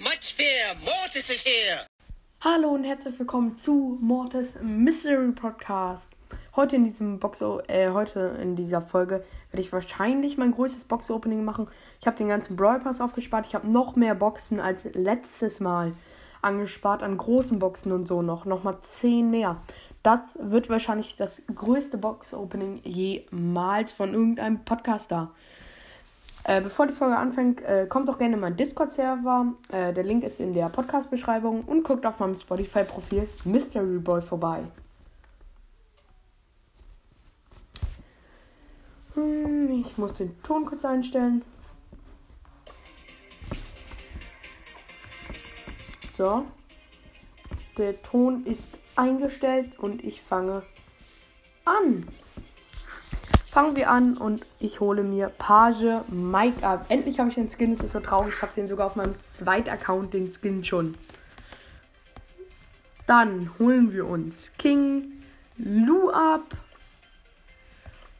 much fear. Mortis is here. Hallo und herzlich willkommen zu Mortis Mystery Podcast. Heute in diesem Box äh, heute in dieser Folge werde ich wahrscheinlich mein größtes Box Opening machen. Ich habe den ganzen Brawl Pass aufgespart. Ich habe noch mehr Boxen als letztes Mal angespart an großen Boxen und so noch noch mal 10 mehr. Das wird wahrscheinlich das größte Box Opening jemals von irgendeinem Podcaster. Äh, bevor die Folge anfängt, äh, kommt doch gerne in meinen Discord-Server. Äh, der Link ist in der Podcast-Beschreibung und guckt auf meinem Spotify-Profil Mystery Boy vorbei. Hm, ich muss den Ton kurz einstellen. So. Der Ton ist eingestellt und ich fange an fangen wir an und ich hole mir Page Mike ab. Endlich habe ich den Skin, es ist so traurig, ich habe den sogar auf meinem zweiten Account, den Skin schon. Dann holen wir uns King Lu ab.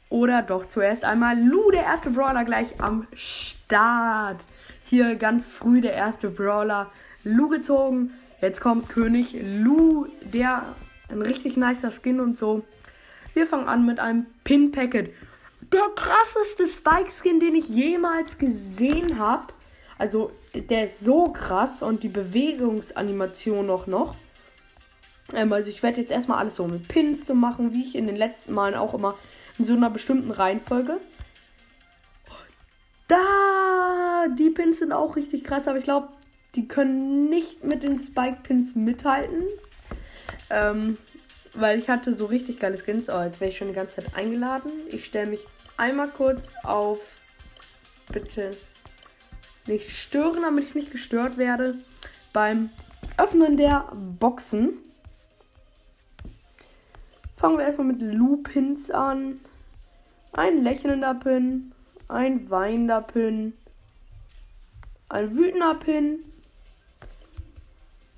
Oder doch zuerst einmal Lu, der erste Brawler, gleich am Start. Hier ganz früh der erste Brawler Lu gezogen. Jetzt kommt König Lu, der ein richtig nicer Skin und so. Wir fangen an mit einem Pin Packet der krasseste Spike-Skin, den ich jemals gesehen habe. Also, der ist so krass und die Bewegungsanimation auch noch. Ähm, also, ich werde jetzt erstmal alles so mit Pins zu machen, wie ich in den letzten Malen auch immer in so einer bestimmten Reihenfolge. Da! Die Pins sind auch richtig krass, aber ich glaube, die können nicht mit den Spike-Pins mithalten. Ähm, weil ich hatte so richtig geile Skins. Oh, jetzt werde ich schon die ganze Zeit eingeladen. Ich stelle mich einmal kurz auf bitte nicht stören, damit ich nicht gestört werde beim Öffnen der Boxen. Fangen wir erstmal mit Lupins an. Ein lächelnder Pin, ein weinender Pin, ein wütender Pin,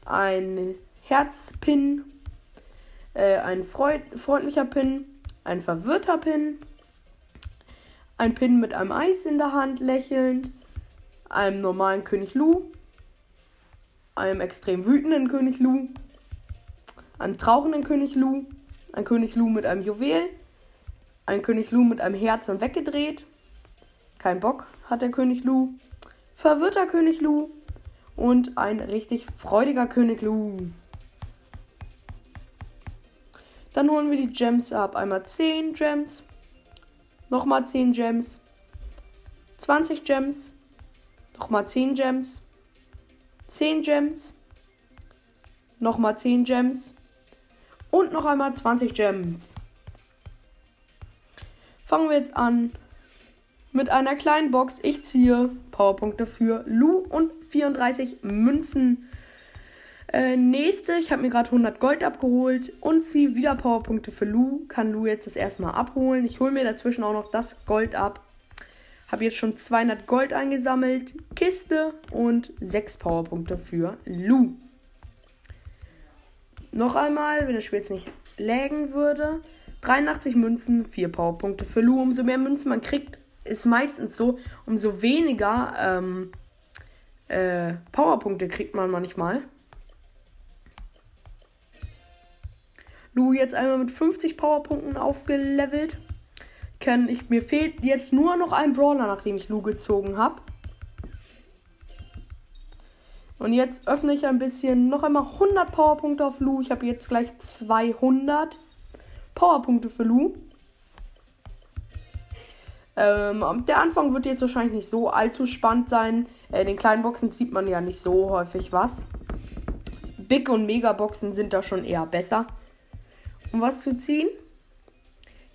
ein Herzpin, äh, ein freundlicher Pin, ein verwirrter Pin, ein Pin mit einem Eis in der Hand, lächelnd. Einem normalen König Lu. Einem extrem wütenden König Lu. Einem trauernden König Lu. Ein König Lu mit einem Juwel. Ein König Lu mit einem Herz und weggedreht. Kein Bock hat der König Lu. Verwirrter König Lu. Und ein richtig freudiger König Lu. Dann holen wir die Gems ab. Einmal 10 Gems. Nochmal 10 Gems. 20 Gems. Nochmal 10 Gems. 10 Gems. Nochmal 10 Gems. Und noch einmal 20 Gems. Fangen wir jetzt an mit einer kleinen Box. Ich ziehe Powerpunkte für Lu und 34 Münzen. Äh, nächste, ich habe mir gerade 100 Gold abgeholt und ziehe wieder Powerpunkte für Lu. Kann Lu jetzt das erste Mal abholen. Ich hole mir dazwischen auch noch das Gold ab. Habe jetzt schon 200 Gold eingesammelt. Kiste und 6 Powerpunkte für Lu. Noch einmal, wenn das Spiel jetzt nicht lägen würde. 83 Münzen, 4 Powerpunkte für Lu. Umso mehr Münzen man kriegt, ist meistens so, umso weniger ähm, äh, Powerpunkte kriegt man manchmal. Lu jetzt einmal mit 50 Powerpunkten aufgelevelt. Kann ich, mir fehlt jetzt nur noch ein Brawler, nachdem ich Lu gezogen habe. Und jetzt öffne ich ein bisschen noch einmal 100 Powerpunkte auf Lu. Ich habe jetzt gleich 200 Powerpunkte für Lu. Ähm, der Anfang wird jetzt wahrscheinlich nicht so allzu spannend sein. Äh, in den kleinen Boxen sieht man ja nicht so häufig was. Big und Mega Boxen sind da schon eher besser um was zu ziehen.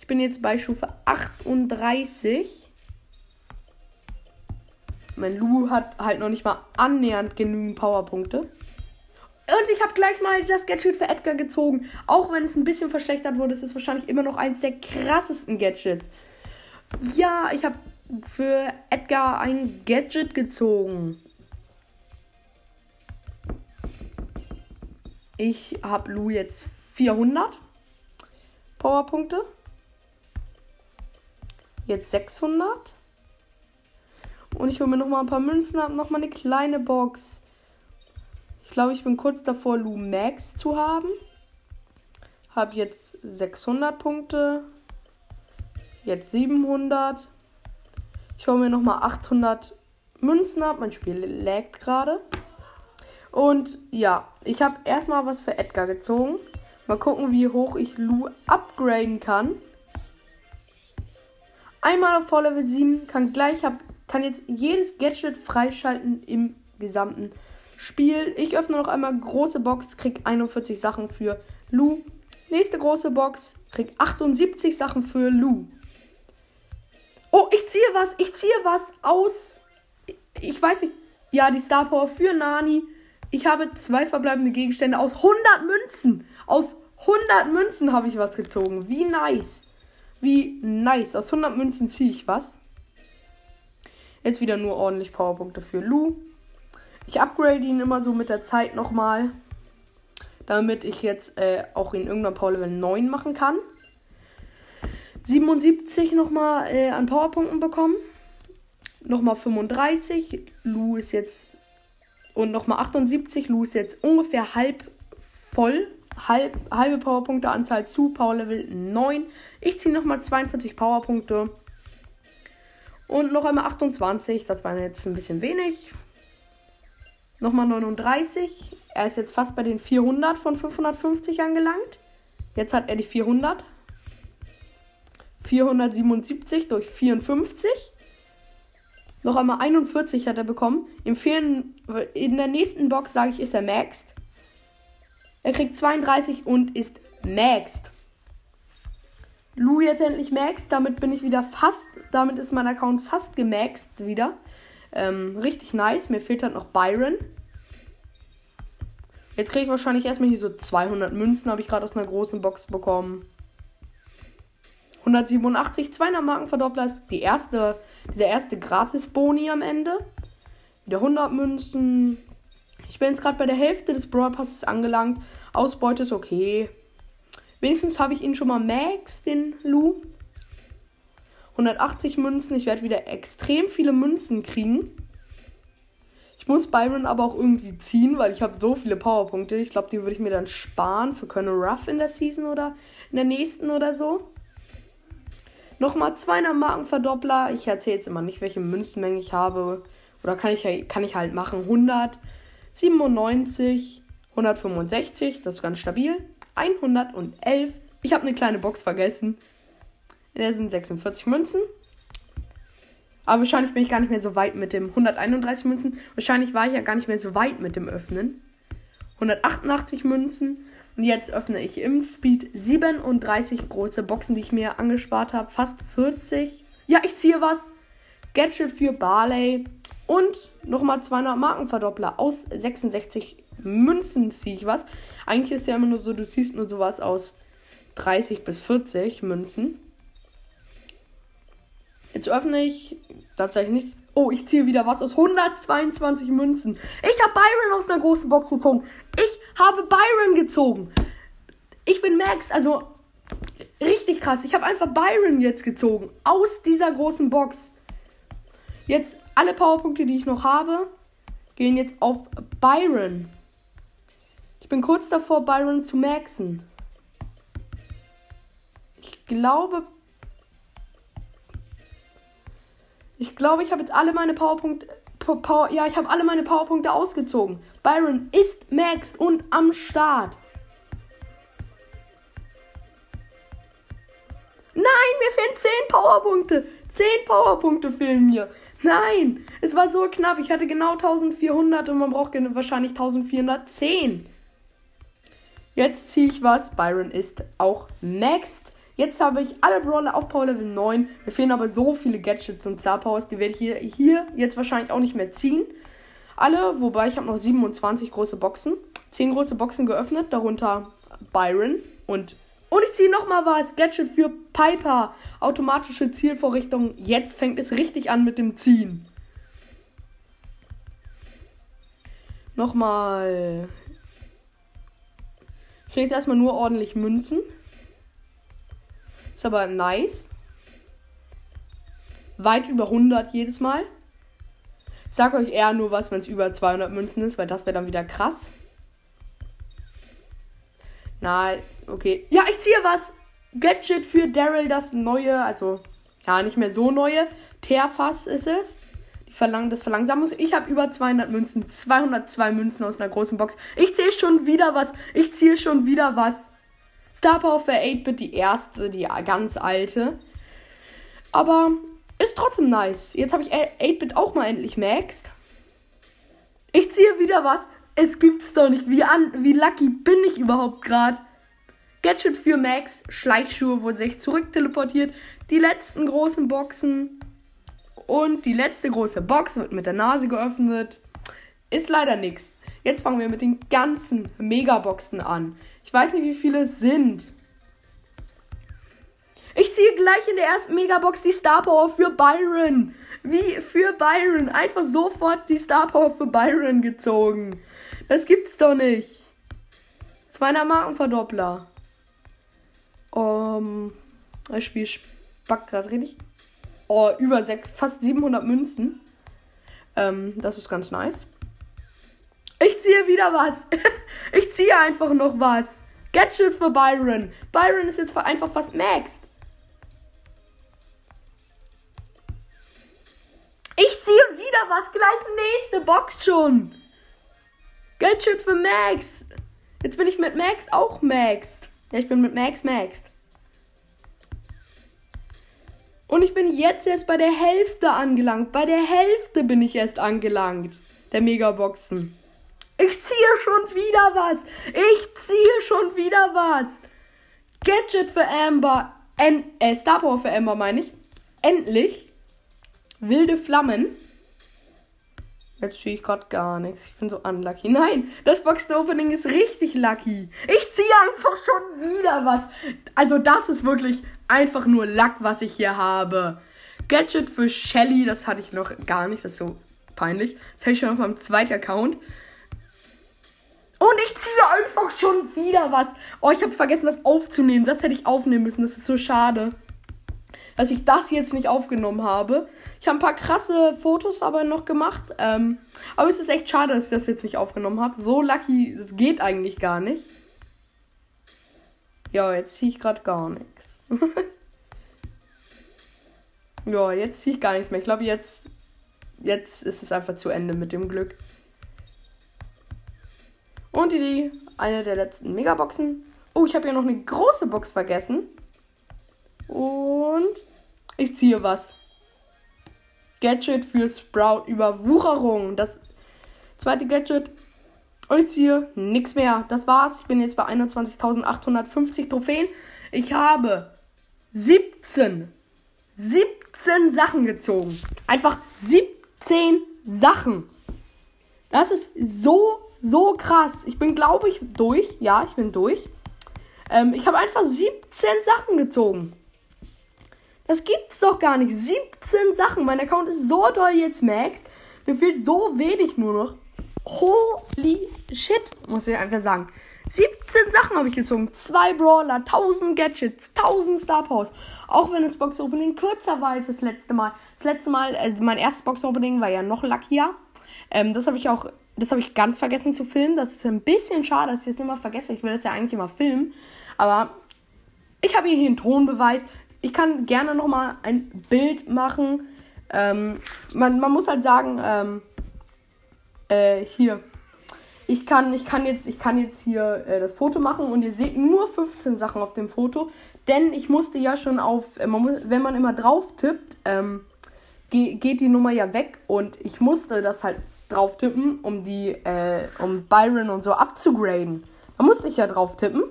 Ich bin jetzt bei Stufe 38. Mein Lu hat halt noch nicht mal annähernd genügend Powerpunkte. Und ich habe gleich mal das Gadget für Edgar gezogen. Auch wenn es ein bisschen verschlechtert wurde, ist es wahrscheinlich immer noch eins der krassesten Gadgets. Ja, ich habe für Edgar ein Gadget gezogen. Ich habe Lu jetzt 400. Powerpunkte. Jetzt 600. Und ich hole mir noch mal ein paar Münzen ab, noch mal eine kleine Box. Ich glaube, ich bin kurz davor, Lu Max zu haben. Hab jetzt 600 Punkte. Jetzt 700. Ich hole mir nochmal 800 Münzen ab. Mein Spiel laggt gerade. Und ja, ich habe erstmal was für Edgar gezogen. Mal gucken, wie hoch ich Lu upgraden kann. Einmal auf Level 7, kann gleich, hab, kann jetzt jedes Gadget freischalten im gesamten Spiel. Ich öffne noch einmal große Box, krieg 41 Sachen für Lu. Nächste große Box, krieg 78 Sachen für Lu. Oh, ich ziehe was, ich ziehe was aus. Ich weiß nicht. Ja, die Star Power für Nani. Ich habe zwei verbleibende Gegenstände aus 100 Münzen. Aus 100 Münzen habe ich was gezogen. Wie nice. Wie nice. Aus 100 Münzen ziehe ich was. Jetzt wieder nur ordentlich Powerpunkte für Lu. Ich upgrade ihn immer so mit der Zeit nochmal. Damit ich jetzt äh, auch ihn irgendwann Power Level 9 machen kann. 77 nochmal äh, an Powerpunkten bekommen. Nochmal 35. Lu ist jetzt und nochmal 78. Lu ist jetzt ungefähr halb voll. Halb, halbe Powerpunkte-Anzahl zu Power Level 9. Ich ziehe nochmal 42 Powerpunkte. Und noch einmal 28. Das waren jetzt ein bisschen wenig. Nochmal 39. Er ist jetzt fast bei den 400 von 550 angelangt. Jetzt hat er die 400. 477 durch 54. Noch einmal 41 hat er bekommen. Im Fehlen, in der nächsten Box, sage ich, ist er maxed. Er kriegt 32 und ist maxed. Lou jetzt endlich maxed. Damit bin ich wieder fast. Damit ist mein Account fast gemaxed wieder. Ähm, richtig nice. Mir fehlt halt noch Byron. Jetzt kriege ich wahrscheinlich erstmal hier so 200 Münzen. Habe ich gerade aus einer großen Box bekommen. 187, 200 Markenverdoppler ist die erste dieser erste Gratis-Boni am Ende. Wieder 100 Münzen. Ich bin jetzt gerade bei der Hälfte des Brawl Passes angelangt. Ausbeute ist okay. Wenigstens habe ich ihn schon mal Max, den Lu. 180 Münzen. Ich werde wieder extrem viele Münzen kriegen. Ich muss Byron aber auch irgendwie ziehen, weil ich habe so viele Powerpunkte. Ich glaube, die würde ich mir dann sparen für Colonel Ruff in der Season oder in der nächsten oder so. Nochmal 200 Markenverdoppler. Ich erzähle jetzt immer nicht, welche Münzenmenge ich habe. Oder kann ich, kann ich halt machen. 197, 165, das ist ganz stabil. 111. Ich habe eine kleine Box vergessen. In der sind 46 Münzen. Aber wahrscheinlich bin ich gar nicht mehr so weit mit dem 131 Münzen. Wahrscheinlich war ich ja gar nicht mehr so weit mit dem Öffnen. 188 Münzen. Und jetzt öffne ich im Speed 37 große Boxen, die ich mir angespart habe. Fast 40. Ja, ich ziehe was. Gadget für Barley. Und nochmal 200 Markenverdoppler. Aus 66 Münzen ziehe ich was. Eigentlich ist ja immer nur so, du ziehst nur sowas aus 30 bis 40 Münzen. Jetzt öffne ich tatsächlich nicht. Oh, ich ziehe wieder was aus 122 Münzen. Ich habe Byron aus einer großen Box gezogen. Ich habe Byron gezogen. Ich bin Max, also richtig krass. Ich habe einfach Byron jetzt gezogen. Aus dieser großen Box. Jetzt alle Powerpunkte, die ich noch habe, gehen jetzt auf Byron. Ich bin kurz davor, Byron zu maxen. Ich glaube, Ich glaube, ich habe jetzt alle meine Powerpunkte. Power, ja, ich habe alle meine Powerpunkte ausgezogen. Byron ist Max und am Start. Nein, mir fehlen 10 Powerpunkte. 10 Powerpunkte fehlen mir. Nein, es war so knapp. Ich hatte genau 1400 und man braucht wahrscheinlich 1410. Jetzt ziehe ich was. Byron ist auch maxed. Jetzt habe ich alle Brawler auf Power Level 9. Mir fehlen aber so viele Gadgets und Star Powers, die werde ich hier, hier jetzt wahrscheinlich auch nicht mehr ziehen. Alle, wobei ich habe noch 27 große Boxen. 10 große Boxen geöffnet, darunter Byron und und ich ziehe nochmal was. Gadget für Piper. Automatische Zielvorrichtung. Jetzt fängt es richtig an mit dem Ziehen. Nochmal. Ich kriege jetzt erstmal nur ordentlich Münzen. Ist aber nice. Weit über 100 jedes Mal. sag euch eher nur was, wenn es über 200 Münzen ist, weil das wäre dann wieder krass. Nein, okay. Ja, ich ziehe was. Gadget für Daryl, das neue, also ja, nicht mehr so neue. Teerfass ist es. Die Verlang das Verlangsamus. Ich habe über 200 Münzen. 202 Münzen aus einer großen Box. Ich ziehe schon wieder was. Ich ziehe schon wieder was. Star Power für 8-Bit, die erste, die ganz alte. Aber ist trotzdem nice. Jetzt habe ich 8-Bit auch mal endlich maxed. Ich ziehe wieder was. Es gibt's doch nicht. Wie, an, wie lucky bin ich überhaupt gerade? Gadget für Max, Schleichschuhe, wo sich zurück teleportiert. Die letzten großen Boxen. Und die letzte große Box wird mit der Nase geöffnet. Ist leider nichts. Jetzt fangen wir mit den ganzen Megaboxen an. Ich weiß nicht, wie viele es sind. Ich ziehe gleich in der ersten Megabox die Star Power für Byron. Wie für Byron. Einfach sofort die Star Power für Byron gezogen. Das gibt's doch nicht. 200 Markenverdoppler. Um, das Spiel spackt gerade richtig. Oh, über sechs, fast 700 Münzen. Ähm, das ist ganz nice. Ich ziehe wieder was. ich ziehe einfach noch was. Gadget für Byron. Byron ist jetzt einfach fast maxed. Ich ziehe wieder was. Gleich nächste Box schon. Gadget für Max. Jetzt bin ich mit Max auch maxed. Ja, ich bin mit Max maxed. Und ich bin jetzt erst bei der Hälfte angelangt. Bei der Hälfte bin ich erst angelangt. Der Megaboxen. Ich ziehe schon wieder was. Ich ziehe schon wieder was. Gadget für Amber. En äh, Star Power für Amber meine ich. Endlich. Wilde Flammen. Jetzt ziehe ich gerade gar nichts. Ich bin so unlucky. Nein, das Box Opening ist richtig lucky. Ich ziehe einfach schon wieder was. Also das ist wirklich einfach nur Luck, was ich hier habe. Gadget für Shelly, das hatte ich noch gar nicht. Das ist so peinlich. Das habe ich schon auf meinem zweiten Account. Und ich ziehe einfach schon wieder was. Oh, ich habe vergessen, das aufzunehmen. Das hätte ich aufnehmen müssen. Das ist so schade. Dass ich das jetzt nicht aufgenommen habe. Ich habe ein paar krasse Fotos aber noch gemacht. Ähm, aber es ist echt schade, dass ich das jetzt nicht aufgenommen habe. So lucky, das geht eigentlich gar nicht. Ja, jetzt ziehe ich gerade gar nichts. ja, jetzt ziehe ich gar nichts mehr. Ich glaube, jetzt, jetzt ist es einfach zu Ende mit dem Glück. Und die, eine der letzten Megaboxen. Oh, ich habe ja noch eine große Box vergessen. Und ich ziehe was. Gadget für Sprout Überwucherung. Das zweite Gadget. Und ich ziehe nichts mehr. Das war's. Ich bin jetzt bei 21.850 Trophäen. Ich habe 17. 17 Sachen gezogen. Einfach 17 Sachen. Das ist so so krass. Ich bin, glaube ich, durch. Ja, ich bin durch. Ähm, ich habe einfach 17 Sachen gezogen. Das gibt's doch gar nicht. 17 Sachen. Mein Account ist so doll jetzt maxed. Mir fehlt so wenig nur noch. Holy shit, muss ich einfach sagen. 17 Sachen habe ich gezogen. Zwei Brawler, 1000 Gadgets, 1000 Star Powers. Auch wenn das Box Opening kürzer war als das letzte Mal. Das letzte Mal, also mein erstes Box Opening war ja noch luckier. Ähm, das habe ich auch das habe ich ganz vergessen zu filmen. Das ist ein bisschen schade, dass ich das immer vergesse. Ich will das ja eigentlich immer filmen. Aber ich habe hier einen Tonbeweis. Ich kann gerne nochmal ein Bild machen. Ähm, man, man muss halt sagen, ähm, äh, hier. Ich kann, ich, kann jetzt, ich kann jetzt hier äh, das Foto machen und ihr seht nur 15 Sachen auf dem Foto. Denn ich musste ja schon auf, äh, man muss, wenn man immer drauf tippt, ähm, geht die Nummer ja weg und ich musste das halt drauf tippen, um die, äh, um Byron und so abzugraden. Da musste ich ja drauf tippen.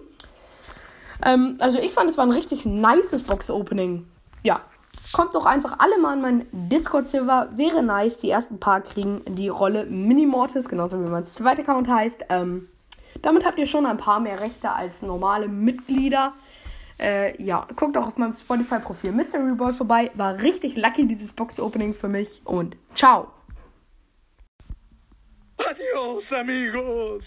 Ähm, also ich fand, es war ein richtig nices Box-Opening. Ja. Kommt doch einfach alle mal in meinen Discord-Server. Wäre nice. Die ersten paar kriegen die Rolle Mini-Mortis, genauso wie mein zweiter Account heißt. Ähm, damit habt ihr schon ein paar mehr Rechte als normale Mitglieder. Äh, ja, guckt auch auf meinem Spotify-Profil Mystery Boy vorbei. War richtig lucky dieses Box-Opening für mich. Und ciao! Adiós, amigos.